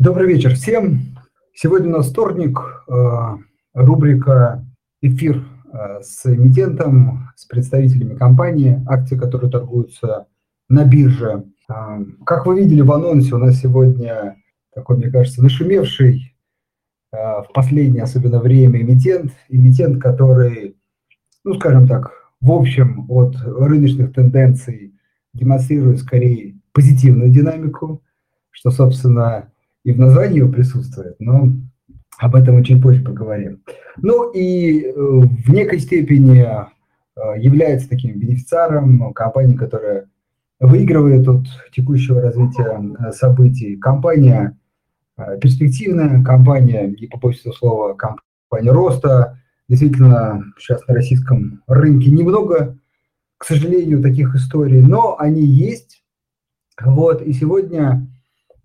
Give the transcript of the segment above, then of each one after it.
Добрый вечер всем. Сегодня у нас вторник, э, рубрика «Эфир» э, с эмитентом, с представителями компании, акции, которые торгуются на бирже. Э, как вы видели в анонсе, у нас сегодня такой, мне кажется, нашумевший в последнее особенно время эмитент, эмитент, который, ну, скажем так, в общем, от рыночных тенденций демонстрирует скорее позитивную динамику, что, собственно, и в названии его присутствует, но об этом мы чуть позже поговорим. Ну и э, в некой степени э, является таким бенефициаром компании, которая выигрывает от текущего развития э, событий. Компания перспективная, компания, не побоюсь этого слова, компания роста. Действительно, сейчас на российском рынке немного, к сожалению, таких историй, но они есть. Вот, и сегодня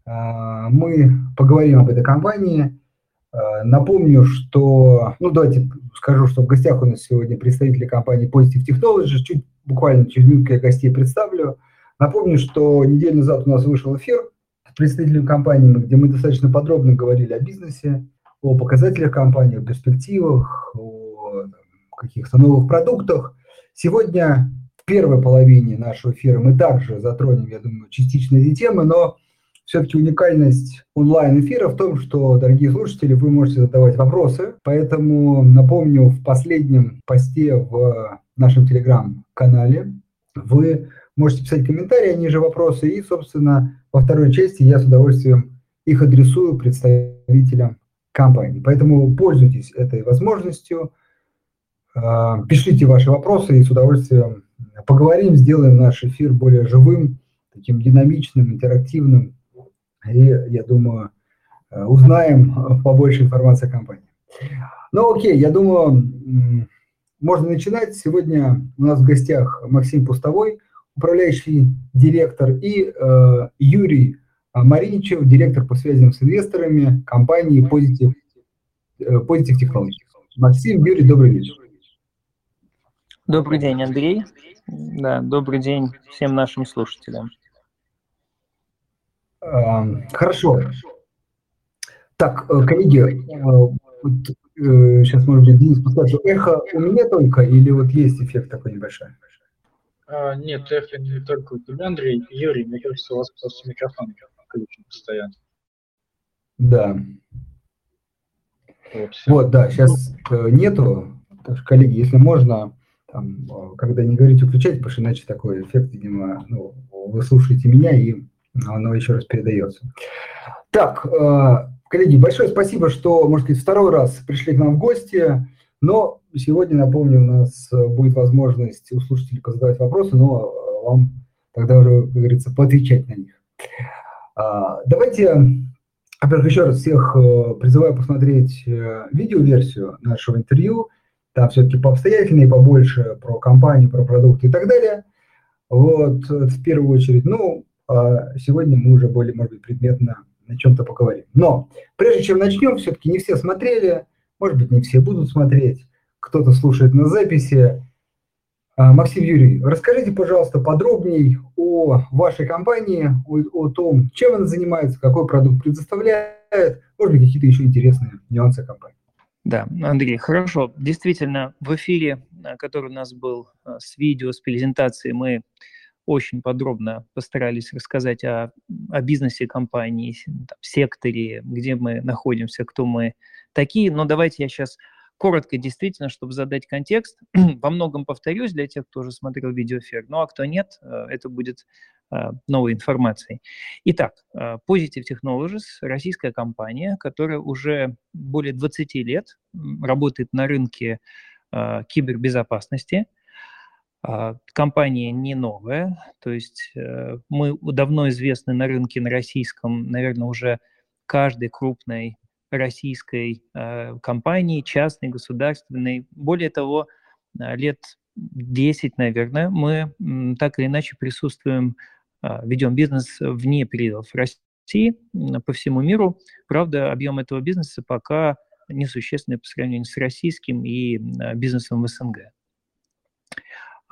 мы поговорим об этой компании. А, напомню, что, ну давайте скажу, что в гостях у нас сегодня представители компании Positive Technologies. Чуть буквально через минутку я гостей представлю. Напомню, что неделю назад у нас вышел эфир с представителями компании, где мы достаточно подробно говорили о бизнесе, о показателях компании, о перспективах, о каких-то новых продуктах. Сегодня в первой половине нашего эфира мы также затронем, я думаю, частично эти темы, но все-таки уникальность онлайн-эфира в том, что, дорогие слушатели, вы можете задавать вопросы. Поэтому напомню, в последнем посте в нашем телеграм-канале вы можете писать комментарии, они же вопросы. И, собственно, во второй части я с удовольствием их адресую представителям компании. Поэтому пользуйтесь этой возможностью, а, пишите ваши вопросы и с удовольствием поговорим, сделаем наш эфир более живым, таким динамичным, интерактивным и, я думаю, э, узнаем побольше информации о компании. Ну, окей, я думаю, можно начинать. Сегодня у нас в гостях Максим Пустовой, управляющий директор, и э, Юрий Мариничев, директор по связям с инвесторами компании Positive, э, Positive Technologies. Максим, Юрий, добрый вечер. Добрый день, Андрей. Да, добрый день всем нашим слушателям. Хорошо. Так, э, коллеги, э, вот, сейчас, э, может быть, Денис подскажет, эхо у меня только или вот есть эффект такой небольшой? А, нет, эхо не только у тебя, Андрей. Юрий, мне кажется, у вас просто микрофон включен постоянно. Да. Вот, вот да, сейчас нету. Так что, коллеги, если можно, там, когда не говорите включать, потому что иначе такой эффект, видимо, ну, вы слушаете меня и оно еще раз передается. Так, э, коллеги, большое спасибо, что, может быть, второй раз пришли к нам в гости, но сегодня, напомню, у нас будет возможность у слушателей позадавать вопросы, но вам тогда уже, как говорится, поотвечать на них. А, давайте, во-первых, еще раз всех э, призываю посмотреть э, видеоверсию нашего интервью, там все-таки пообстоятельнее, побольше про компанию, про продукты и так далее. Вот, в первую очередь. Ну, сегодня мы уже более, может быть, предметно на чем-то поговорим. Но прежде чем начнем, все-таки не все смотрели, может быть, не все будут смотреть, кто-то слушает на записи. А, Максим Юрий, расскажите, пожалуйста, подробнее о вашей компании, о, о том, чем она занимается, какой продукт предоставляет, может быть, какие-то еще интересные нюансы компании. Да, Андрей, хорошо. Действительно, в эфире, который у нас был с видео, с презентацией, мы очень подробно постарались рассказать о, о бизнесе компании, там, секторе, где мы находимся, кто мы такие. Но давайте я сейчас коротко, действительно, чтобы задать контекст. Во многом повторюсь для тех, кто уже смотрел видеоэфир. Ну а кто нет, э, это будет э, новой информацией. Итак, э, Positive Technologies – российская компания, которая уже более 20 лет работает на рынке кибербезопасности – компания не новая, то есть э, мы давно известны на рынке на российском, наверное, уже каждой крупной российской э, компании, частной, государственной. Более того, э, лет 10, наверное, мы так или иначе присутствуем, а, ведем бизнес вне пределов России, по всему миру. Правда, объем этого бизнеса пока несущественный по сравнению с российским и бизнесом в СНГ.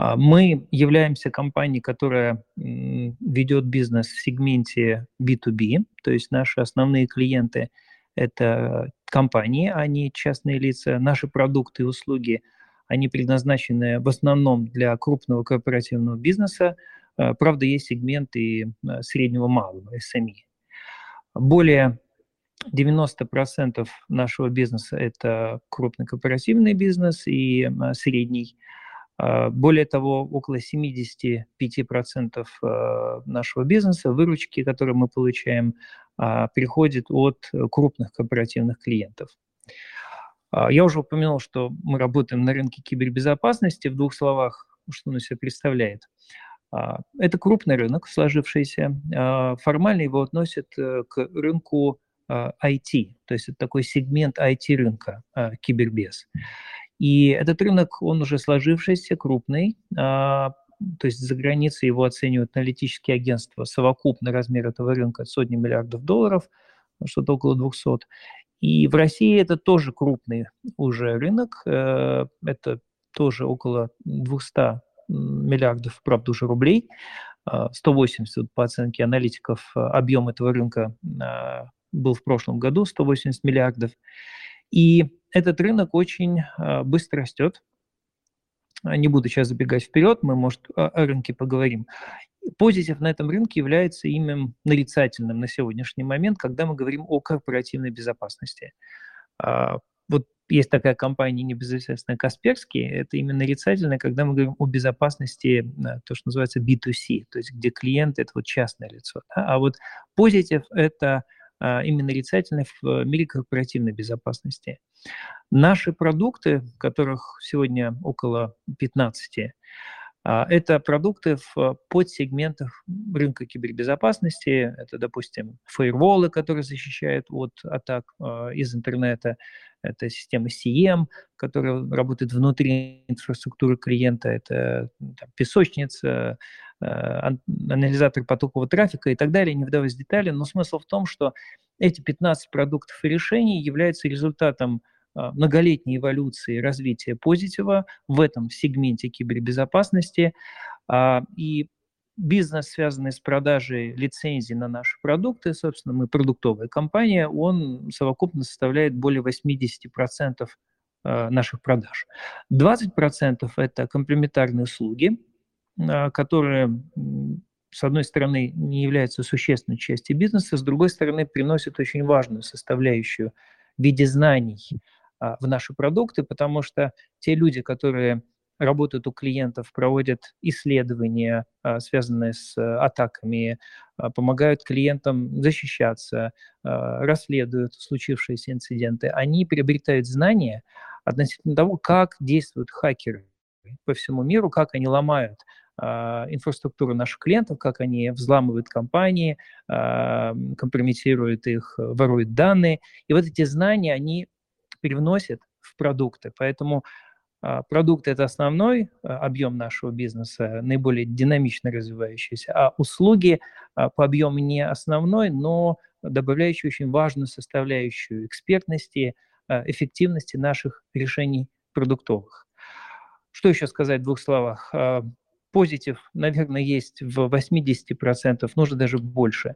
А, мы являемся компанией, которая ведет бизнес в сегменте B2B, то есть наши основные клиенты – это компании, а не частные лица. Наши продукты и услуги, они предназначены в основном для крупного корпоративного бизнеса. А, правда, есть сегменты среднего малого, SME. Более 90% нашего бизнеса – это крупный корпоративный бизнес и средний – а, более того, около 75% а, нашего бизнеса, выручки, которые мы получаем, а, приходит от крупных корпоративных клиентов. Я уже упомянул, что мы работаем на рынке кибербезопасности. В двух словах, что он из себя представляет. Это крупный рынок, сложившийся. Формально его относят э, к рынку IT, то есть это такой сегмент IT-рынка, кибербез. И этот рынок, он уже сложившийся, крупный, а, то есть за границей его оценивают аналитические агентства. Совокупный размер этого рынка сотни миллиардов долларов, что-то около 200. И в России это тоже крупный уже рынок, э, это тоже около 200 миллиардов, правда, уже рублей, 180 а, по оценке аналитиков объем этого рынка а, был в прошлом году, 180 миллиардов. И этот рынок очень а, быстро растет. А, не буду сейчас забегать вперед, мы, может, о рынке поговорим. Позитив на этом рынке является именно нарицательным на сегодняшний момент, когда мы говорим о корпоративной безопасности. А, вот есть такая компания небезызвестная Касперский, это именно нарицательное, когда мы говорим о безопасности, то, что называется B2C, то есть где клиент – это вот частное лицо. А вот позитив – это именно нарицательный в мире корпоративной безопасности. Наши продукты, которых сегодня около 15, а, это продукты в подсегментах рынка кибербезопасности. Это, допустим, фаерволы, которые защищают от атак а, из интернета. Это система CM, которая работает внутри инфраструктуры клиента. Это там, песочница, Э, анализатор потокового трафика и так далее, не вдаваясь в детали, но смысл в том, что эти 15 продуктов и решений являются результатом а, многолетней эволюции развития позитива в этом сегменте кибербезопасности. А, и бизнес, связанный с продажей лицензий на наши продукты, собственно, мы продуктовая компания, он совокупно составляет более 80% а, наших продаж. 20% это комплементарные услуги, которые, с одной стороны, не являются существенной частью бизнеса, с другой стороны, приносят очень важную составляющую в виде знаний а, в наши продукты, потому что те люди, которые работают у клиентов, проводят исследования, а, связанные с атаками, помогают клиентам защищаться, расследуют случившиеся инциденты, они приобретают знания относительно того, как действуют хакеры по всему миру, как они ломают а, инфраструктуру наших клиентов, как они взламывают компании, а, компрометируют их, воруют данные. И вот эти знания они привносят в продукты. Поэтому а, продукты – это основной объем нашего бизнеса, наиболее динамично развивающийся, а услуги по объему не основной, но добавляющие очень важную составляющую экспертности, эффективности наших решений продуктовых. Что еще сказать в двух словах? Позитив, наверное, есть в 80%, нужно даже больше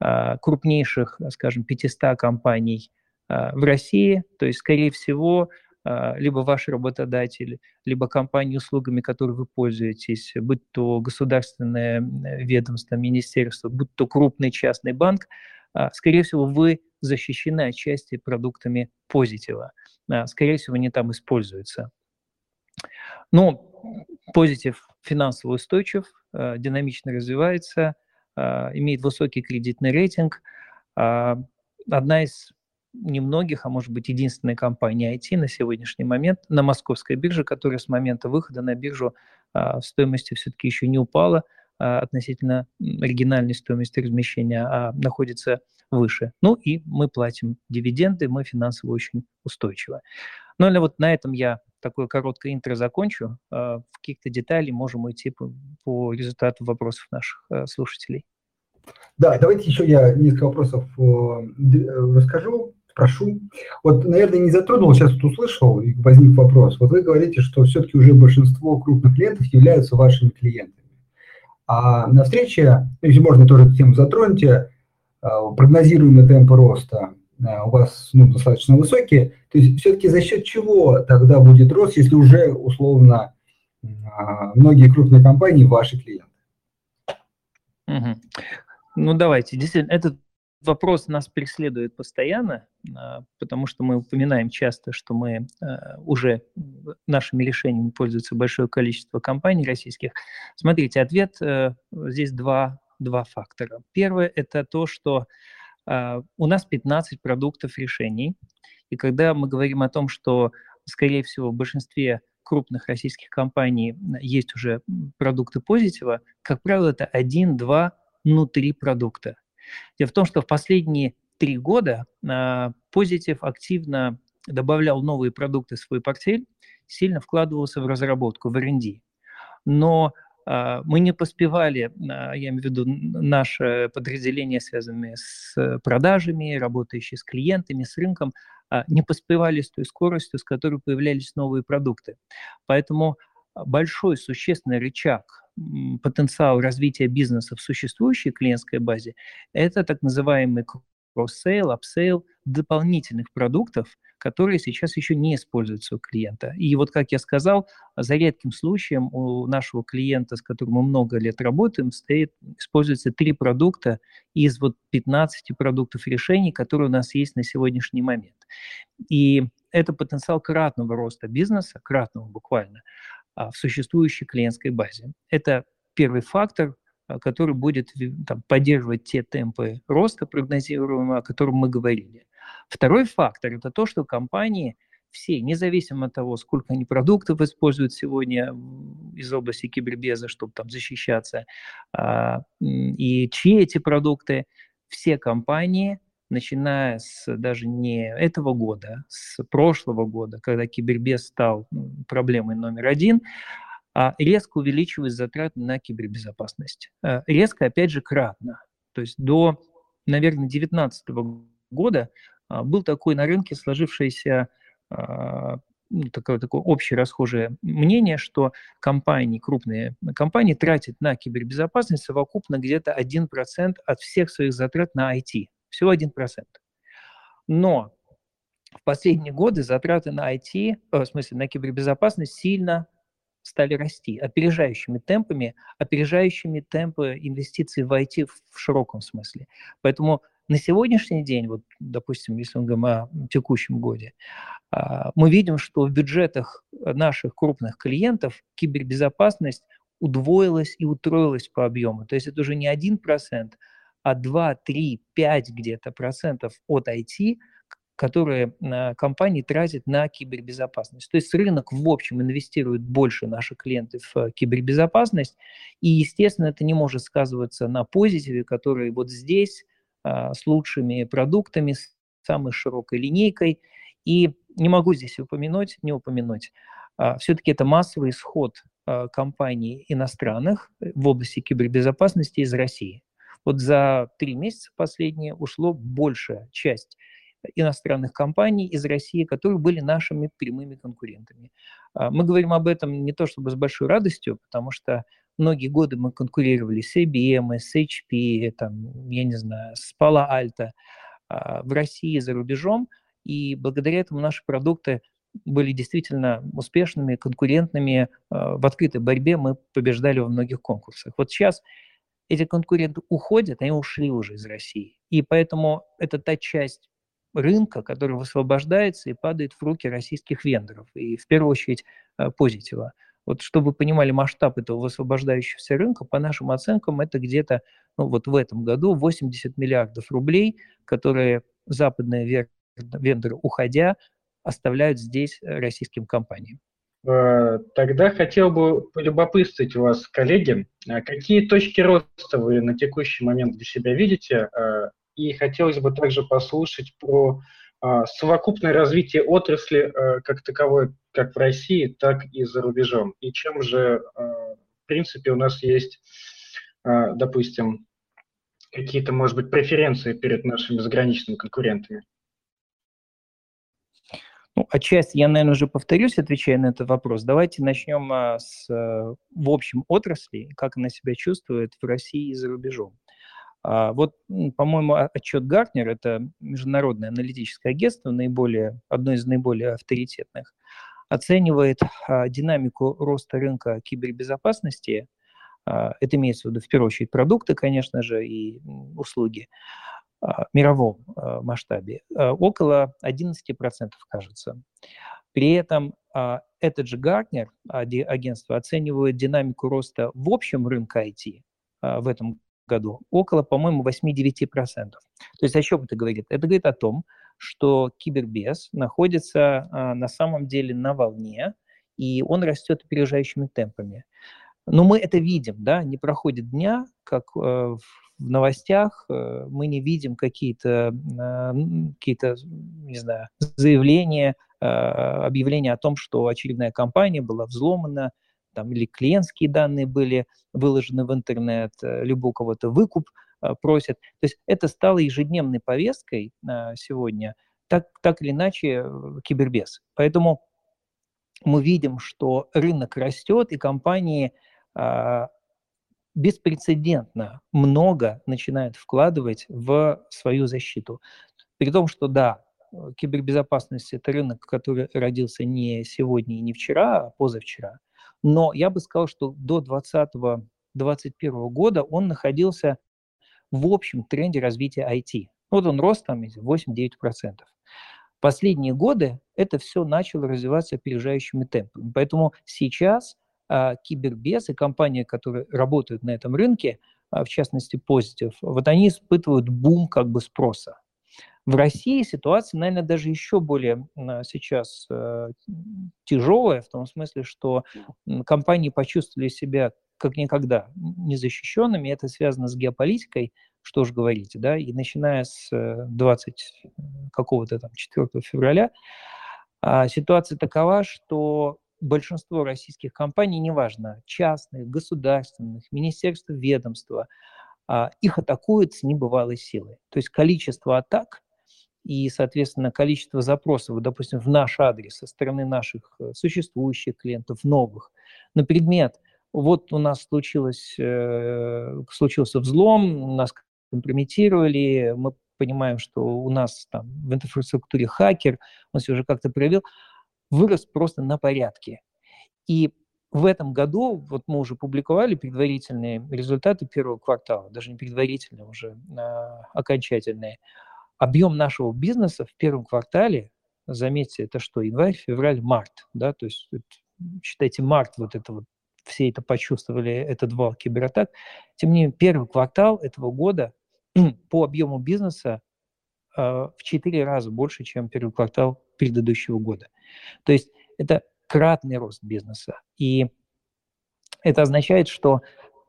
а, крупнейших, скажем, 500 компаний а, в России. То есть, скорее всего, а, либо ваш работодатель, либо компании, услугами, которой вы пользуетесь, будь то государственное ведомство, министерство, будь то крупный частный банк, скорее всего, вы защищены отчасти продуктами позитива. Скорее всего, они там используются. Но позитив финансово устойчив, э, динамично развивается, э, имеет высокий кредитный рейтинг. А, одна из немногих, а может быть единственная компания IT на сегодняшний момент на московской бирже, которая с момента выхода на биржу а, в стоимости все-таки еще не упала а, относительно оригинальной стоимости размещения, а находится выше. Ну и мы платим дивиденды, мы финансово очень устойчивы. Ну или вот на этом я такое короткое интро закончу. А, в каких-то деталей можем уйти по, по результату вопросов наших а, слушателей. Да, давайте еще я несколько вопросов э, расскажу. спрошу. Вот, наверное, не затронул, сейчас вот услышал, и возник вопрос. Вот вы говорите, что все-таки уже большинство крупных клиентов являются вашими клиентами. А на встрече, если можно тоже эту тему затроньте, а, прогнозируемые темпы роста у вас ну, достаточно высокие. То есть все-таки за счет чего тогда будет рост, если уже условно а, многие крупные компании ваши клиенты? Ну давайте, действительно, этот вопрос нас преследует постоянно, потому что мы упоминаем часто, что мы уже нашими решениями пользуется большое количество компаний российских. Смотрите, ответ э, здесь два два фактора. Первое – это то, что у нас 15 продуктов решений, и когда мы говорим о том, что, скорее всего, в большинстве крупных российских компаний есть уже продукты позитива, как правило, это один, два, ну, три продукта. Дело в том, что в последние три года э, позитив активно добавлял новые продукты в свой портфель, сильно вкладывался в разработку, в R&D. Но а, мы не поспевали, а, я имею в виду наше подразделение, связанное с продажами, работающие с клиентами, с рынком, а, не поспевали с той скоростью, с которой появлялись новые продукты. Поэтому большой существенный рычаг потенциал развития бизнеса в существующей клиентской базе – это так называемый cross-sale, upsale дополнительных продуктов, которые сейчас еще не используются у клиента. И вот, как я сказал, за редким случаем у нашего клиента, с которым мы много лет работаем, стоит, используется три продукта из вот 15 продуктов решений, которые у нас есть на сегодняшний момент. И это потенциал кратного роста бизнеса, кратного буквально, а, в существующей клиентской базе. Это первый фактор, который будет там, поддерживать те темпы роста прогнозируемого, о котором мы говорили. Второй фактор – это то, что компании все, независимо от того, сколько они продуктов используют сегодня из области кибербеза, чтобы там защищаться, а, и чьи эти продукты, все компании, начиная с даже не этого года, с прошлого года, когда кибербез стал проблемой номер один, а резко увеличивать затраты на кибербезопасность. Э, резко, опять же, кратно. То есть до, наверное, 2019 года а, был такой на рынке сложившееся а, ну, такое, такое общее расхожее мнение, что компании, крупные компании тратят на кибербезопасность совокупно где-то 1% от всех своих затрат на IT. Всего 1%. Но в последние годы затраты на IT, э, в смысле на кибербезопасность, сильно стали расти опережающими темпами, опережающими темпы инвестиций в IT в широком смысле. Поэтому на сегодняшний день, вот, допустим, если мы говорим о текущем годе, а, мы видим, что в бюджетах наших крупных клиентов кибербезопасность удвоилась и утроилась по объему. То есть это уже не 1%, а 2, 3, 5 где-то процентов от IT – которые э, компании тратят на кибербезопасность. То есть рынок в общем инвестирует больше наших клиентов в э, кибербезопасность, и, естественно, это не может сказываться на позитиве, который вот здесь а, с лучшими продуктами, с самой широкой линейкой. И не могу здесь упомянуть, не упомянуть, а, все-таки это массовый исход а, компаний иностранных в области кибербезопасности из России. Вот за три месяца последние ушло большая часть иностранных компаний из России, которые были нашими прямыми конкурентами. А, мы говорим об этом не то чтобы с большой радостью, потому что многие годы мы конкурировали с IBM, с HP, там, я не знаю, с Palo Alto а, в России за рубежом, и благодаря этому наши продукты были действительно успешными, конкурентными. А, в открытой борьбе мы побеждали во многих конкурсах. Вот сейчас эти конкуренты уходят, они ушли уже из России. И поэтому это та часть рынка, который высвобождается и падает в руки российских вендоров, и в первую очередь э, позитива. Вот чтобы вы понимали масштаб этого высвобождающегося рынка, по нашим оценкам, это где-то ну, вот в этом году 80 миллиардов рублей, которые западные вендоры, уходя, оставляют здесь э, российским компаниям. Э, тогда хотел бы полюбопытствовать вас, коллеги, какие точки роста вы на текущий момент для себя видите и хотелось бы также послушать про а, совокупное развитие отрасли а, как таковой, как в России, так и за рубежом. И чем же, а, в принципе, у нас есть, а, допустим, какие-то, может быть, преференции перед нашими заграничными конкурентами. Ну, отчасти я, наверное, уже повторюсь, отвечая на этот вопрос. Давайте начнем а, с, в общем, отрасли, как она себя чувствует в России и за рубежом. А, вот, по-моему, отчет Гартнер, это международное аналитическое агентство, наиболее, одно из наиболее авторитетных, оценивает а, динамику роста рынка кибербезопасности, а, это имеется в виду в первую очередь продукты, конечно же, и услуги, а, мировом масштабе около 11%, кажется. При этом этот же Гартнер, агентство, оценивает динамику роста в общем рынке IT в этом году около, по-моему, 8-9%. То есть о чем это говорит? Это говорит о том, что кибербез находится на самом деле на волне, и он растет опережающими темпами. Но мы это видим, да, не проходит дня, как э, в новостях э, мы не видим какие-то, э, какие-то не знаю, заявления, э, объявления о том, что очередная компания была взломана, там, или клиентские данные были выложены в интернет, э, либо у кого-то выкуп э, просят. То есть это стало ежедневной повесткой э, сегодня, так, так или иначе, кибербез. Поэтому мы видим, что рынок растет, и компании а, беспрецедентно много начинают вкладывать в свою защиту. При том, что да, кибербезопасность – это рынок, который родился не сегодня и не вчера, а позавчера. Но я бы сказал, что до 2020-2021 года он находился в общем тренде развития IT. Вот он рост там 8-9%. Последние годы это все начало развиваться опережающими темпами. Поэтому сейчас а, кибербез и компании, которые работают на этом рынке, а, в частности Positive, вот они испытывают бум как бы спроса. В России ситуация, наверное, даже еще более а, сейчас э, тяжелая, в том смысле, что компании почувствовали себя как никогда незащищенными. Это связано с геополитикой, что уж говорить, да, и начиная с 20 э, какого-то там 4 февраля, ситуация такова, что большинство российских компаний, неважно, частных, государственных, министерства, ведомства, а, их атакуют с небывалой силой. То есть количество атак и, соответственно, количество запросов, допустим, в наш адрес со стороны наших э, существующих клиентов, новых, на предмет, вот у нас случилось, э, случился взлом, нас компрометировали, мы понимаем, что у нас там в инфраструктуре хакер, он себя уже как-то проявил, вырос просто на порядке. И в этом году, вот мы уже публиковали предварительные результаты первого квартала, даже не предварительные, уже а, окончательные. Объем нашего бизнеса в первом квартале, заметьте, это что, январь, февраль, март, да, то есть считайте март, вот это вот, все это почувствовали, этот вал кибератак. Тем не менее, первый квартал этого года по объему бизнеса э, в 4 раза больше, чем первый квартал предыдущего года. То есть это кратный рост бизнеса. И это означает, что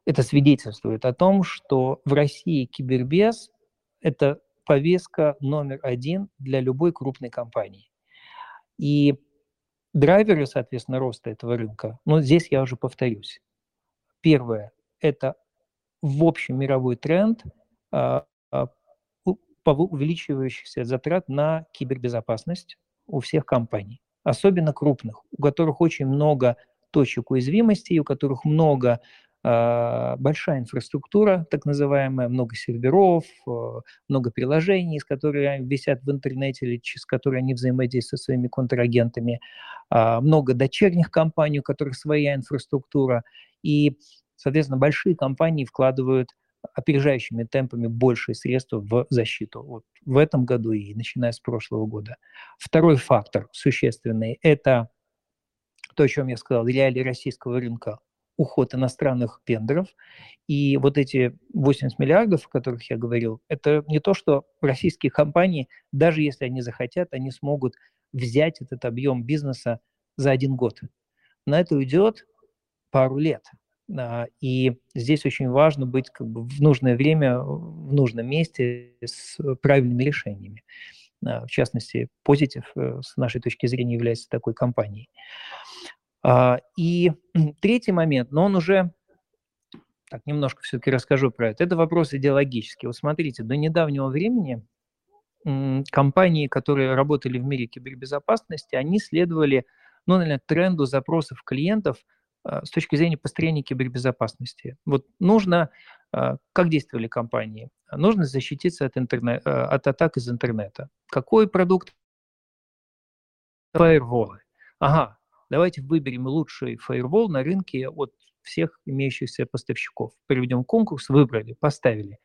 это свидетельствует о том, что в России кибербез – это повестка номер один для любой крупной компании. И драйверы, соответственно, роста этого рынка, ну, здесь я уже повторюсь. Первое – это в общем мировой тренд а, а, увеличивающихся затрат на кибербезопасность у всех компаний особенно крупных, у которых очень много точек уязвимости, у которых много большая инфраструктура, так называемая, много серверов, э, много приложений, которые висят в интернете или через которые они взаимодействуют со своими контрагентами, э, много дочерних компаний, у которых своя инфраструктура, и, соответственно, большие компании вкладывают опережающими темпами большие средства в защиту. Вот в этом году и начиная с прошлого года. Второй фактор существенный – это то, о чем я сказал, реалии российского рынка, уход иностранных вендоров. И вот эти 80 миллиардов, о которых я говорил, это не то, что российские компании, даже если они захотят, они смогут взять этот объем бизнеса за один год. На это уйдет пару лет. А, и здесь очень важно быть как бы в нужное время, в нужном месте с правильными решениями. А, в частности, Positive э, с нашей точки зрения является такой компанией. А, и третий момент, но он уже, так, немножко все-таки расскажу про это, это вопрос идеологический. Вот смотрите, до недавнего времени компании, которые работали в мире кибербезопасности, они следовали, ну, наверное, тренду запросов клиентов а, с точки зрения построения кибербезопасности. Вот нужно, а, как действовали компании? Нужно защититься от, интернет, от атак из интернета. Какой продукт? Фаерволы. Ага, давайте выберем лучший фаервол на рынке от всех имеющихся поставщиков. Проведем конкурс, выбрали, поставили.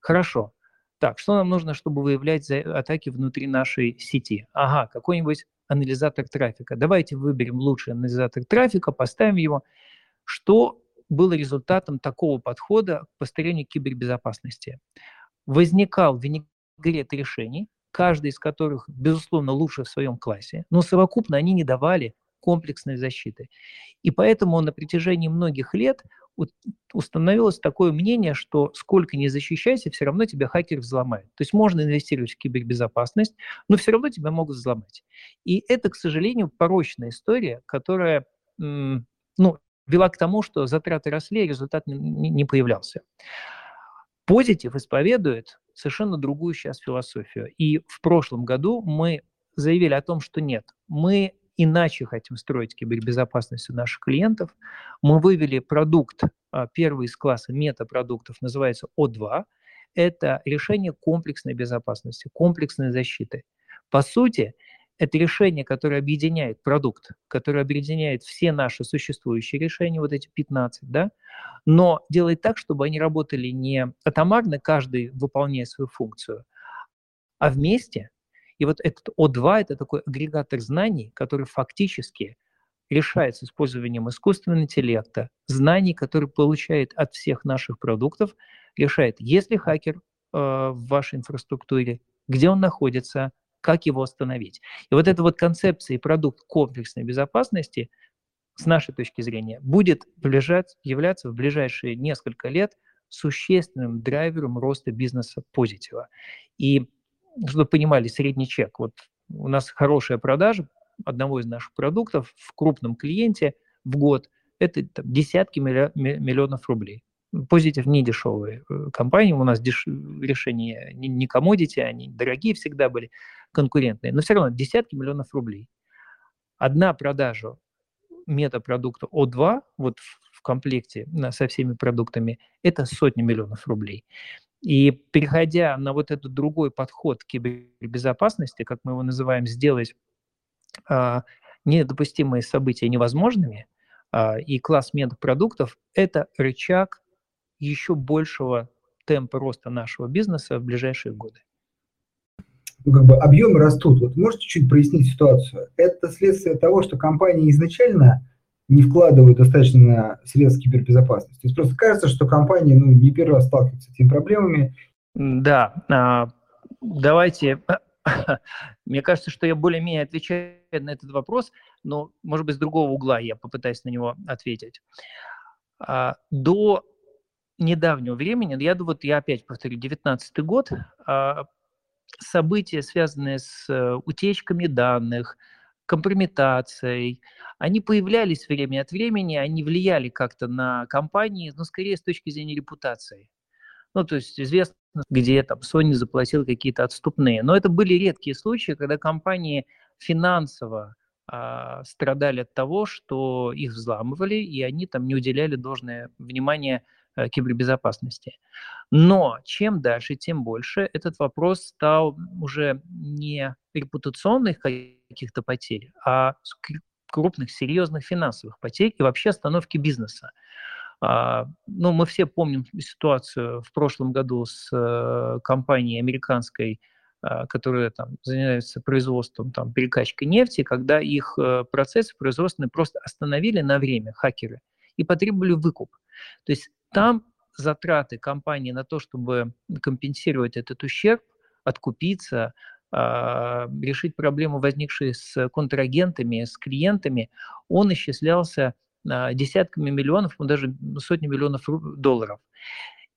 Хорошо. Так, что нам нужно, чтобы выявлять атаки внутри нашей сети? Ага, какой-нибудь анализатор трафика. Давайте выберем лучший анализатор трафика, поставим его. Что было результатом такого подхода к построению кибербезопасности? Возникал винегрет решений, каждый из которых, безусловно, лучше в своем классе, но совокупно они не давали комплексной защиты. И поэтому на протяжении многих лет установилось такое мнение, что сколько не защищайся, все равно тебя хакер взломает. То есть можно инвестировать в кибербезопасность, но все равно тебя могут взломать. И это, к сожалению, порочная история, которая ну, вела к тому, что затраты росли, а результат не появлялся. Позитив исповедует совершенно другую сейчас философию. И в прошлом году мы заявили о том, что нет, мы иначе хотим строить кибербезопасность у наших клиентов. Мы вывели продукт, а, первый из класса метапродуктов, называется О2. Это решение комплексной безопасности, комплексной защиты. По сути, это решение, которое объединяет продукт, которое объединяет все наши существующие решения, вот эти 15, да, но делает так, чтобы они работали не атомарно, каждый выполняя свою функцию, а вместе и вот этот О2 – это такой агрегатор знаний, который фактически решает с использованием искусственного интеллекта, знаний, которые получает от всех наших продуктов, решает, есть ли хакер э, в вашей инфраструктуре, где он находится, как его остановить. И вот эта вот концепция и продукт комплексной безопасности, с нашей точки зрения, будет ближать, являться в ближайшие несколько лет существенным драйвером роста бизнеса позитива. И чтобы понимали, средний чек. Вот у нас хорошая продажа одного из наших продуктов в крупном клиенте в год – это там, десятки миллионов рублей. Позитив не дешевые э, компании, у нас деш... решения не, не commodity, они дорогие всегда были, конкурентные, но все равно десятки миллионов рублей. Одна продажа метапродукта О2 вот в комплекте со всеми продуктами – это сотни миллионов рублей. И переходя на вот этот другой подход к кибербезопасности, как мы его называем, сделать а, недопустимые события невозможными, а, и класс медпродуктов – это рычаг еще большего темпа роста нашего бизнеса в ближайшие годы. Ну, как бы объемы растут. Вот можете чуть прояснить ситуацию? Это следствие того, что компания изначально не вкладывают достаточно средств кибербезопасности. То есть просто кажется, что компания ну, не первый раз сталкивается с этими проблемами. Да, а, давайте. Мне кажется, что я более-менее отвечаю на этот вопрос, но, может быть, с другого угла я попытаюсь на него ответить. А, до недавнего времени, я, вот я опять повторю, 19 год, а, события, связанные с э, утечками данных, компрометацией. Они появлялись время от времени, они влияли как-то на компании, но скорее с точки зрения репутации. Ну, то есть известно, где там Sony заплатил какие-то отступные. Но это были редкие случаи, когда компании финансово а, страдали от того, что их взламывали, и они там не уделяли должное внимание кибербезопасности. Но чем дальше, тем больше этот вопрос стал уже не репутационных каких-то потерь, а крупных, серьезных финансовых потерь и вообще остановки бизнеса. А, ну, мы все помним ситуацию в прошлом году с э, компанией американской, а, которая там занимается производством, там, перекачкой нефти, когда их э, процессы производственные просто остановили на время хакеры и потребовали выкуп. То есть там затраты компании на то, чтобы компенсировать этот ущерб, откупиться, а, решить проблемы, возникшие с контрагентами, с клиентами, он исчислялся а, десятками миллионов, ну, даже сотни миллионов долларов.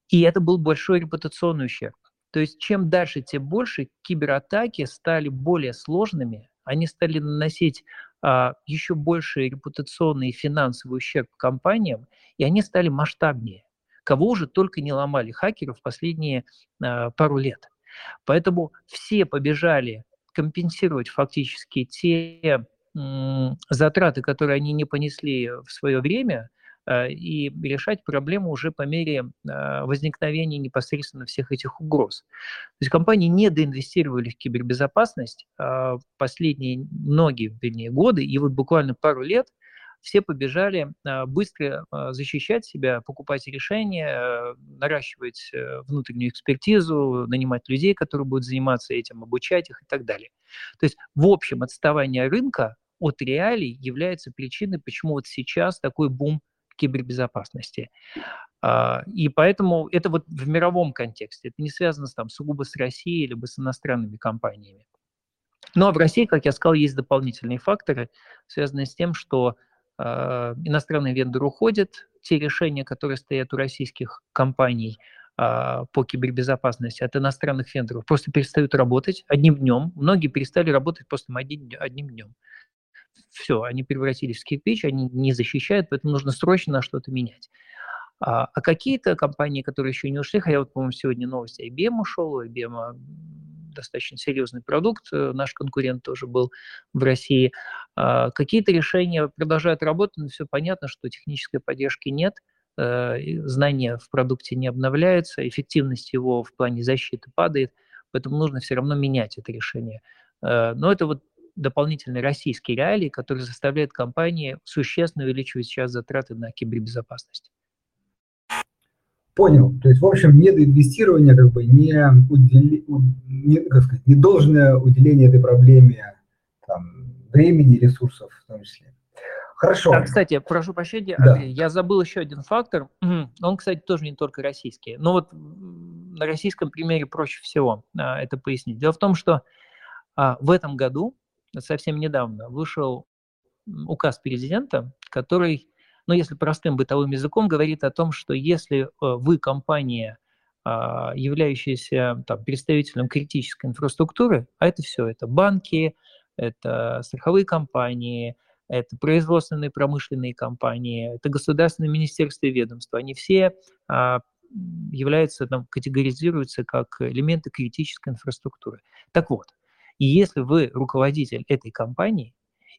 И это был большой репутационный ущерб. То есть чем дальше, тем больше кибератаки стали более сложными, они стали наносить еще больше репутационный и финансовый ущерб компаниям, и они стали масштабнее. Кого уже только не ломали хакеры в последние а, пару лет. Поэтому все побежали компенсировать фактически те затраты, которые они не понесли в свое время, и решать проблему уже по мере э, возникновения непосредственно всех этих угроз. То есть компании не доинвестировали в кибербезопасность а последние многие, вернее, годы, и вот буквально пару лет – все побежали а, быстро а, защищать себя, покупать решения, э, наращивать э, внутреннюю экспертизу, нанимать людей, которые будут заниматься этим, обучать их и так далее. То есть, в общем, отставание рынка от реалий является причиной, почему вот сейчас такой бум кибербезопасности. А, и поэтому это вот в мировом контексте, это не связано с, там, сугубо с Россией либо с иностранными компаниями. Ну а в России, как я сказал, есть дополнительные факторы, связанные с тем, что а, иностранные вендоры уходят, те решения, которые стоят у российских компаний а, по кибербезопасности от иностранных вендоров, просто перестают работать одним днем. Многие перестали работать просто одним, одним днем. Все, они превратились в кирпич, они не защищают, поэтому нужно срочно что-то менять. А, а какие-то компании, которые еще не ушли, хотя вот, по-моему, сегодня новость IBM ушел, IBM достаточно серьезный продукт, э, наш конкурент тоже был в России. А, какие-то решения продолжают работать, но все понятно, что технической поддержки нет, э, знания в продукте не обновляются, эффективность его в плане защиты падает, поэтому нужно все равно менять это решение. Э, но это вот дополнительные российские реалии, которые заставляют компании существенно увеличивать сейчас затраты на кибербезопасность. Понял. То есть, в общем, недоинвестирование, как бы не, удели, не, как сказать, не должное уделение этой проблеме там, времени, ресурсов в том числе. Хорошо. А, кстати, прошу прощения, да. Андрей, я забыл еще один фактор. Он, кстати, тоже не только российский. Но вот на российском примере проще всего а, это пояснить. Дело в том, что а, в этом году, совсем недавно, вышел указ президента, который но если простым бытовым языком, говорит о том, что если э, вы компания, а, являющаяся там, представителем критической инфраструктуры, а это все, это банки, это страховые компании, это производственные промышленные компании, это государственные министерства и ведомства, они все а, являются, там, категоризируются как элементы критической инфраструктуры. Так вот, и если вы руководитель этой компании,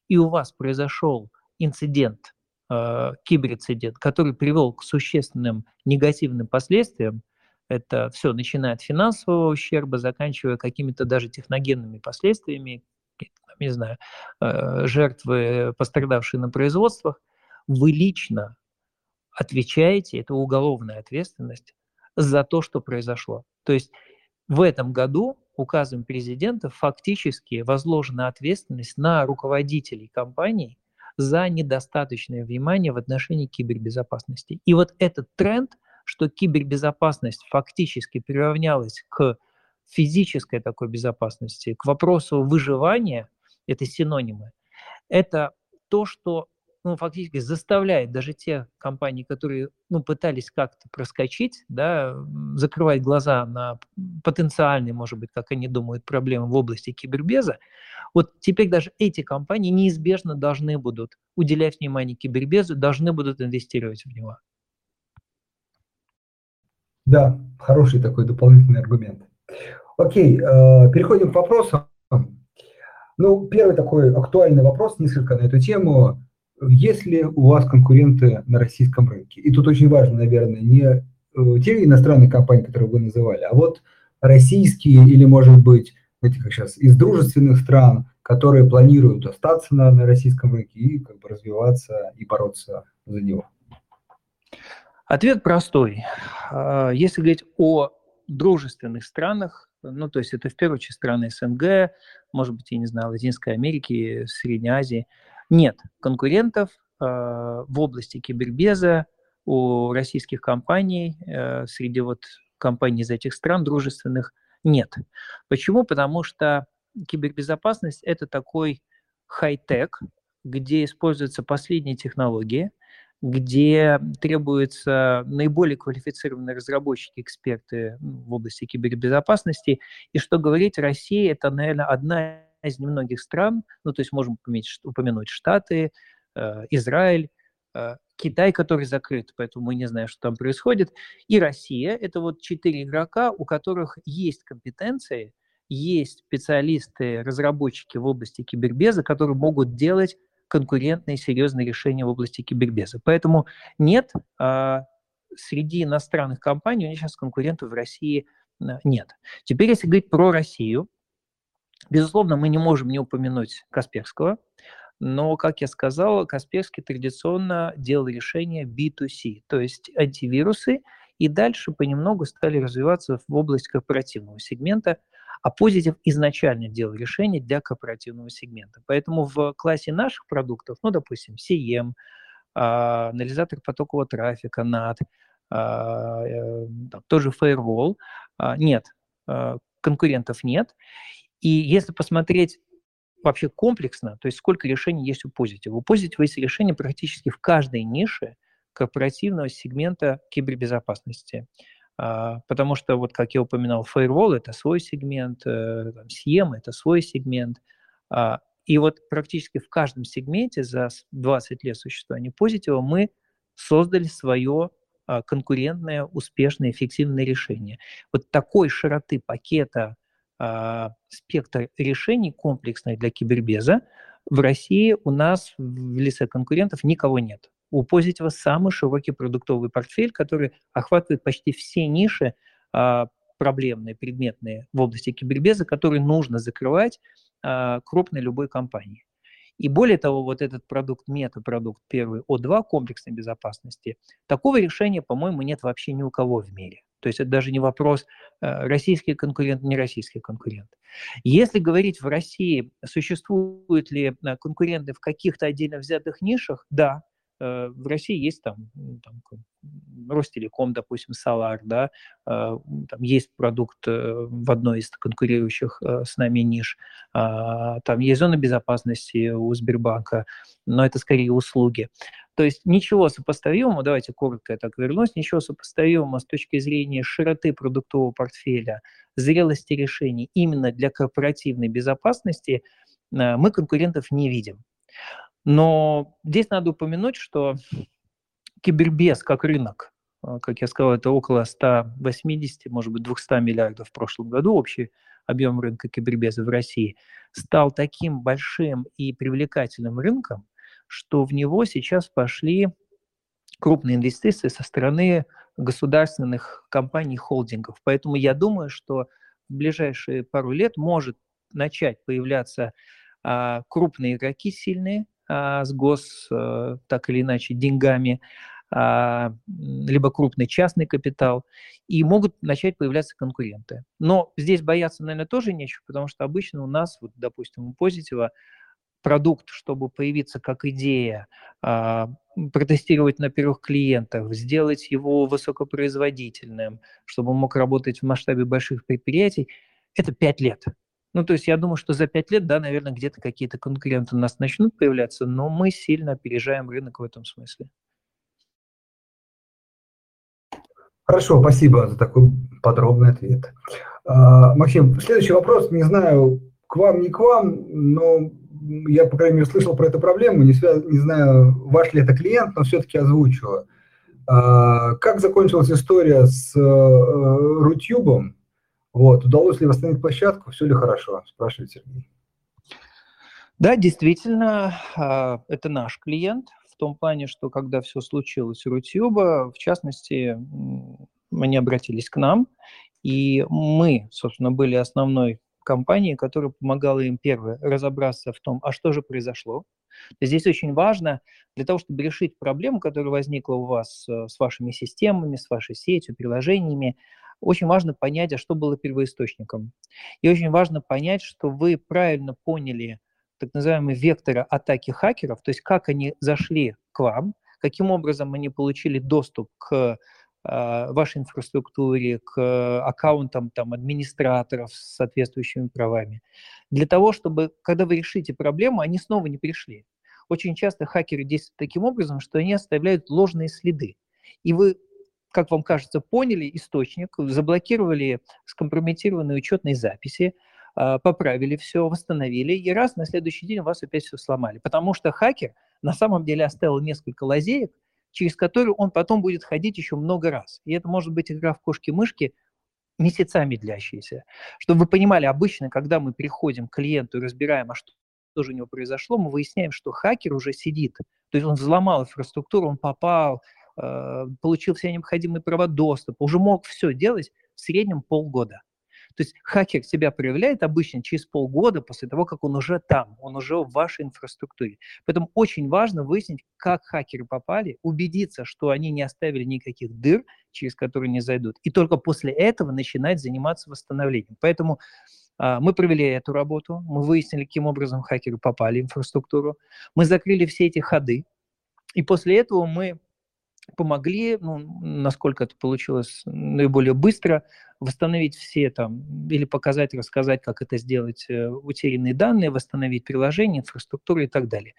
и у вас произошел инцидент э, киберинцидент, который привел к существенным негативным последствиям, это все, начиная от финансового ущерба, заканчивая какими-то даже техногенными последствиями, не знаю, э, жертвы, пострадавшие на производствах, вы лично отвечаете, это уголовная ответственность, за то, что произошло. То есть в этом году указом президента фактически возложена ответственность на руководителей компаний за недостаточное внимание в отношении кибербезопасности. И вот этот тренд, что кибербезопасность фактически приравнялась к физической такой безопасности, к вопросу выживания, это синонимы, это то, что ну, фактически заставляет даже те компании, которые ну, пытались как-то проскочить, да, закрывать глаза на потенциальные, может быть, как они думают, проблемы в области кибербеза, вот теперь даже эти компании неизбежно должны будут уделять внимание кибербезу, должны будут инвестировать в него. Да, хороший такой дополнительный аргумент. Окей, э, переходим к вопросам. Ну, первый такой актуальный вопрос, несколько на эту тему. Есть ли у вас конкуренты на российском рынке? И тут очень важно, наверное, не э, те иностранные компании, которые вы называли, а вот российские или, может быть, знаете, как сейчас, из дружественных стран, которые планируют остаться на, на российском рынке и как бы развиваться и бороться за него? Ответ простой. А, если говорить о дружественных странах, ну, то есть это в первую очередь страны СНГ, может быть, я не знаю, Латинской Америки, Средней Азии, нет конкурентов э, в области кибербеза у российских компаний, э, среди вот компаний из этих стран дружественных нет. Почему? Потому что кибербезопасность – это такой хай-тек, где используются последние технологии, где требуются наиболее квалифицированные разработчики, эксперты в области кибербезопасности. И что говорить, Россия – это, наверное, одна из немногих стран, ну, то есть можем упомянуть, упомянуть Штаты, э, Израиль, э, Китай, который закрыт, поэтому мы не знаем, что там происходит, и Россия. Это вот четыре игрока, у которых есть компетенции, есть специалисты, разработчики в области кибербеза, которые могут делать конкурентные серьезные решения в области кибербеза. Поэтому нет, а, среди иностранных компаний у них сейчас конкурентов в России а, нет. Теперь, если говорить про Россию, безусловно, мы не можем не упомянуть Касперского, но, как я сказал, Касперский традиционно делал решения B2C, то есть антивирусы, и дальше понемногу стали развиваться в область корпоративного сегмента, а Positive изначально делал решения для корпоративного сегмента. Поэтому в классе наших продуктов, ну, допустим, CM, а, анализатор потокового трафика, NAT, а, тоже Firewall, а, нет, конкурентов нет. И если посмотреть вообще комплексно, то есть сколько решений есть у Positive. У Positive есть решения практически в каждой нише корпоративного сегмента кибербезопасности. А, потому что, вот как я упоминал, Firewall – это свой сегмент, э, SIEM – это свой сегмент. А, и вот практически в каждом сегменте за 20 лет существования Positive мы создали свое а, конкурентное, успешное, эффективное решение. Вот такой широты пакета э, спектр решений комплексных для кибербеза в России у нас в лице конкурентов никого нет. У Positive самый широкий продуктовый портфель, который охватывает почти все ниши э, проблемные, предметные в области кибербеза, которые нужно закрывать э, крупной любой компании. И более того, вот этот продукт, метапродукт первый О2 комплексной безопасности, такого решения, по-моему, нет вообще ни у кого в мире. То есть это даже не вопрос, э, российский конкурент, не российский конкурент. Если говорить в России, существуют ли э, конкуренты в каких-то отдельно взятых нишах, да, в России есть там, там Ростелеком, допустим, Solar, да, там есть продукт в одной из конкурирующих с нами ниш, а, там есть зона безопасности у Сбербанка, но это скорее услуги. То есть ничего сопоставимого, давайте коротко я так вернусь, ничего сопоставимого с точки зрения широты продуктового портфеля, зрелости решений именно для корпоративной безопасности э, мы конкурентов не видим. Но здесь надо упомянуть, что кибербез как рынок, э, как я сказал, это около 180, может быть, 200 миллиардов в прошлом году общий объем рынка кибербеза в России, стал таким большим и привлекательным рынком, что в него сейчас пошли крупные инвестиции со стороны государственных компаний-холдингов. Поэтому я думаю, что в ближайшие пару лет может начать появляться а, крупные игроки сильные а, с гос, а, так или иначе, деньгами, а, либо крупный частный капитал, и могут начать появляться конкуренты. Но здесь бояться, наверное, тоже нечего, потому что обычно у нас, вот, допустим, у Позитива продукт, чтобы появиться как идея, а, протестировать на первых клиентах, сделать его высокопроизводительным, чтобы он мог работать в масштабе больших предприятий, это пять лет. Ну, то есть я думаю, что за пять лет, да, наверное, где-то какие-то конкуренты у нас начнут появляться, но мы сильно опережаем рынок в этом смысле. Хорошо, спасибо за такой подробный ответ. А, Максим, следующий вопрос, не знаю, к вам, не к вам, но я, по крайней мере, слышал про эту проблему, не, связ... не знаю, ваш ли это клиент, но все-таки озвучу. А, как закончилась история с э, Рутюбом? Вот, удалось ли восстановить площадку, все ли хорошо? Спрашивает Сергей. Да, действительно, а, это наш клиент, в том плане, что когда все случилось у Рутюба, в частности, они обратились к нам, и мы, собственно, были основной компании, которая помогала им, первое, разобраться в том, а что же произошло. Здесь очень важно для того, чтобы решить проблему, которая возникла у вас э, с вашими системами, с вашей сетью, приложениями, очень важно понять, а что было первоисточником. И очень важно понять, что вы правильно поняли так называемые векторы атаки хакеров, то есть как они зашли к вам, каким образом они получили доступ к а, вашей инфраструктуре, к аккаунтам там, администраторов с соответствующими правами. Для того, чтобы, когда вы решите проблему, они снова не пришли. Очень часто хакеры действуют таким образом, что они оставляют ложные следы. И вы, как вам кажется, поняли источник, заблокировали скомпрометированные учетные записи, а, поправили все, восстановили, и раз на следующий день у вас опять все сломали. Потому что хакер на самом деле оставил несколько лазеек, через которую он потом будет ходить еще много раз. И это может быть игра в кошки-мышки, месяцами длящаяся. Чтобы вы понимали, обычно, когда мы приходим к клиенту и разбираем, а что тоже у него произошло, мы выясняем, что хакер уже сидит. То есть он взломал инфраструктуру, он попал, получил все необходимые права доступа, уже мог все делать в среднем полгода. То есть хакер себя проявляет обычно через полгода после того, как он уже там, он уже в вашей инфраструктуре. Поэтому очень важно выяснить, как хакеры попали, убедиться, что они не оставили никаких дыр, через которые не зайдут, и только после этого начинать заниматься восстановлением. Поэтому а, мы провели эту работу, мы выяснили, каким образом хакеры попали в инфраструктуру, мы закрыли все эти ходы, и после этого мы помогли, ну, насколько это получилось наиболее быстро, восстановить все там, или показать, рассказать, как это сделать, э, утерянные данные, восстановить приложение, инфраструктуру и так далее.